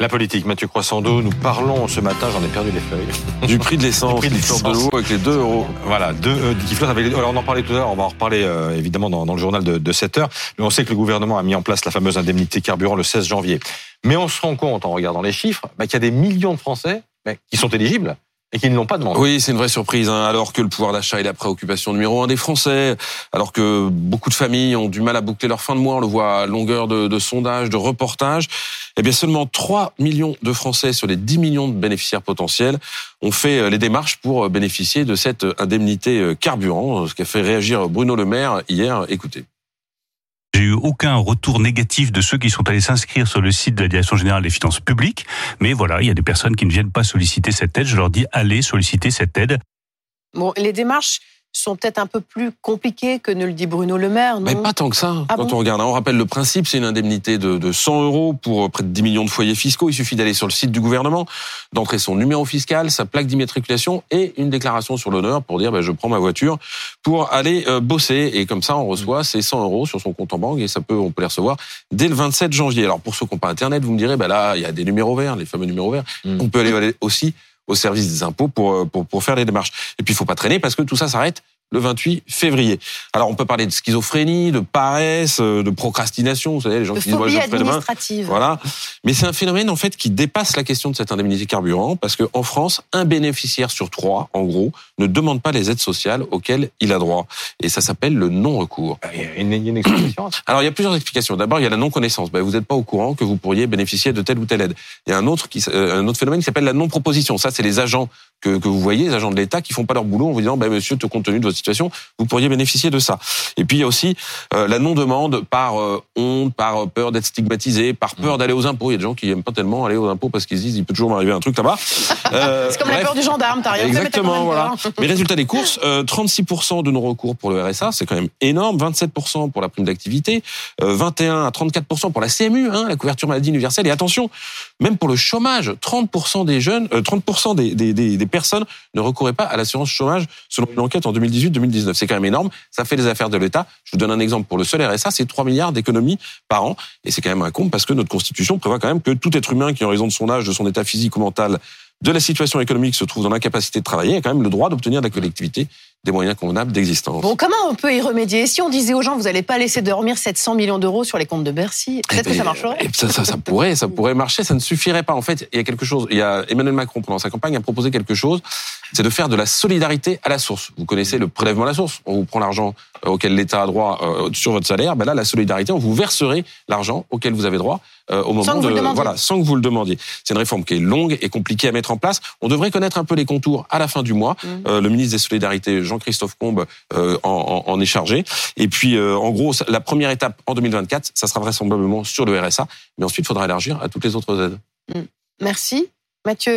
La politique, Mathieu Croissando, nous parlons ce matin, j'en ai perdu les feuilles. Du prix de l'essence, prix de sort de l'essence. l'eau avec les 2 euros. Voilà, deux, euh, qui flottent avec les- Alors on en parlait tout à l'heure, on va en reparler euh, évidemment dans, dans le journal de, de 7 heures. Mais on sait que le gouvernement a mis en place la fameuse indemnité carburant le 16 janvier. Mais on se rend compte en regardant les chiffres bah, qu'il y a des millions de Français bah, qui sont éligibles et qui ne l'ont pas demandé. Oui, c'est une vraie surprise, hein, alors que le pouvoir d'achat est la préoccupation numéro un des Français, alors que beaucoup de familles ont du mal à boucler leur fin de mois, on le voit à longueur de, sondages, de reportages, eh bien seulement 3 millions de Français sur les 10 millions de bénéficiaires potentiels ont fait euh, les démarches pour euh, bénéficier de cette indemnité euh, carburant, ce qui a fait réagir Bruno Le Maire hier. Écoutez. J'ai eu aucun retour négatif de ceux qui sont allés s'inscrire sur le site de la Direction générale des finances publiques. Mais voilà, il y a des personnes qui ne viennent pas solliciter cette aide. Je leur dis allez solliciter cette aide. Bon, les démarches sont peut-être un peu plus compliquées que ne le dit Bruno Le Maire, non Mais pas tant que ça. Ah quand bon on regarde, hein. on rappelle le principe, c'est une indemnité de, de 100 euros pour près de 10 millions de foyers fiscaux. Il suffit d'aller sur le site du gouvernement, d'entrer son numéro fiscal, sa plaque d'immatriculation et une déclaration sur l'honneur pour dire ben, je prends ma voiture pour aller euh, bosser. Et comme ça, on reçoit ces 100 euros sur son compte en banque et ça peut, on peut les recevoir dès le 27 janvier. Alors pour ceux qui n'ont pas Internet, vous me direz, ben là, il y a des numéros verts, les fameux numéros verts. Mm. On peut aller aussi au service des impôts pour, euh, pour, pour faire les démarches. Et puis il faut pas traîner parce que tout ça s'arrête le 28 février. Alors on peut parler de schizophrénie, de paresse, euh, de procrastination, vous savez, les gens De qui disent moi je ferai demain. Voilà. Mais c'est un phénomène en fait qui dépasse la question de cette indemnité carburant parce qu'en France, un bénéficiaire sur trois, en gros, ne demande pas les aides sociales auxquelles il a droit. Et ça s'appelle le non-recours. Il y a une, il y a une explication. Alors il y a plusieurs explications. D'abord, il y a la non-connaissance. Ben, vous n'êtes pas au courant que vous pourriez bénéficier de telle ou telle aide. Il y a un autre, qui, euh, un autre phénomène qui s'appelle la non-proposition. Ça, c'est les agents que, que vous voyez, les agents de l'État, qui font pas leur boulot en vous disant, ben, monsieur, te- compte tenu de votre situation, vous pourriez bénéficier de ça. Et puis il y a aussi euh, la non-demande par euh, honte, par euh, peur d'être stigmatisé, par peur d'aller aux impôts. A des gens qui aiment pas tellement aller aux impôts parce qu'ils se disent, il peut toujours m'arriver un truc là-bas. Euh, C'est comme la peur du gendarme, quand Exactement, voilà. Mais résultat des courses, euh, 36% de nos recours pour le RSA, c'est quand même énorme, 27% pour la prime d'activité, euh, 21 à 34% pour la CMU, hein, la couverture maladie universelle. Et attention, même pour le chômage, 30% des jeunes, euh, 30% des, des, des, des personnes ne recouraient pas à l'assurance chômage selon une enquête en 2018-2019. C'est quand même énorme. Ça fait des affaires de l'État. Je vous donne un exemple pour le seul RSA, c'est 3 milliards d'économies par an. Et c'est quand même un compte parce que notre constitution prévoit quand même que tout être humain qui, en raison de son âge, de son état physique ou mental, de la situation économique se trouve dans l'incapacité de travailler, a quand même le droit d'obtenir de la collectivité des moyens convenables d'existence. Bon, comment on peut y remédier Si on disait aux gens, vous n'allez pas laisser dormir 700 millions d'euros sur les comptes de Bercy, peut-être Eh que ça ben, marcherait. eh, ça, ça, ça pourrait, ça pourrait marcher, ça ne suffirait pas. En fait, il y a quelque chose. Il y a Emmanuel Macron pendant sa campagne a proposé quelque chose, c'est de faire de la solidarité à la source. Vous connaissez le prélèvement à la source. On vous prend l'argent euh, auquel l'État a droit euh, sur votre salaire. Ben là, la solidarité, on vous verserez l'argent auquel vous avez droit euh, au moment Sans que de vous le demandiez. voilà, sans que vous le demandiez. C'est une réforme qui est longue et compliquée à mettre en place. On devrait connaître un peu les contours à la fin du mois. Euh, le ministre des Solidarités, Jean-Christophe Combe, euh, en, en, est chargé. Et puis, euh, en gros, la première étape en 2024, ça sera vraisemblablement sur le RSA. Mais ensuite, il faudra élargir à toutes les autres aides. Merci, Mathieu.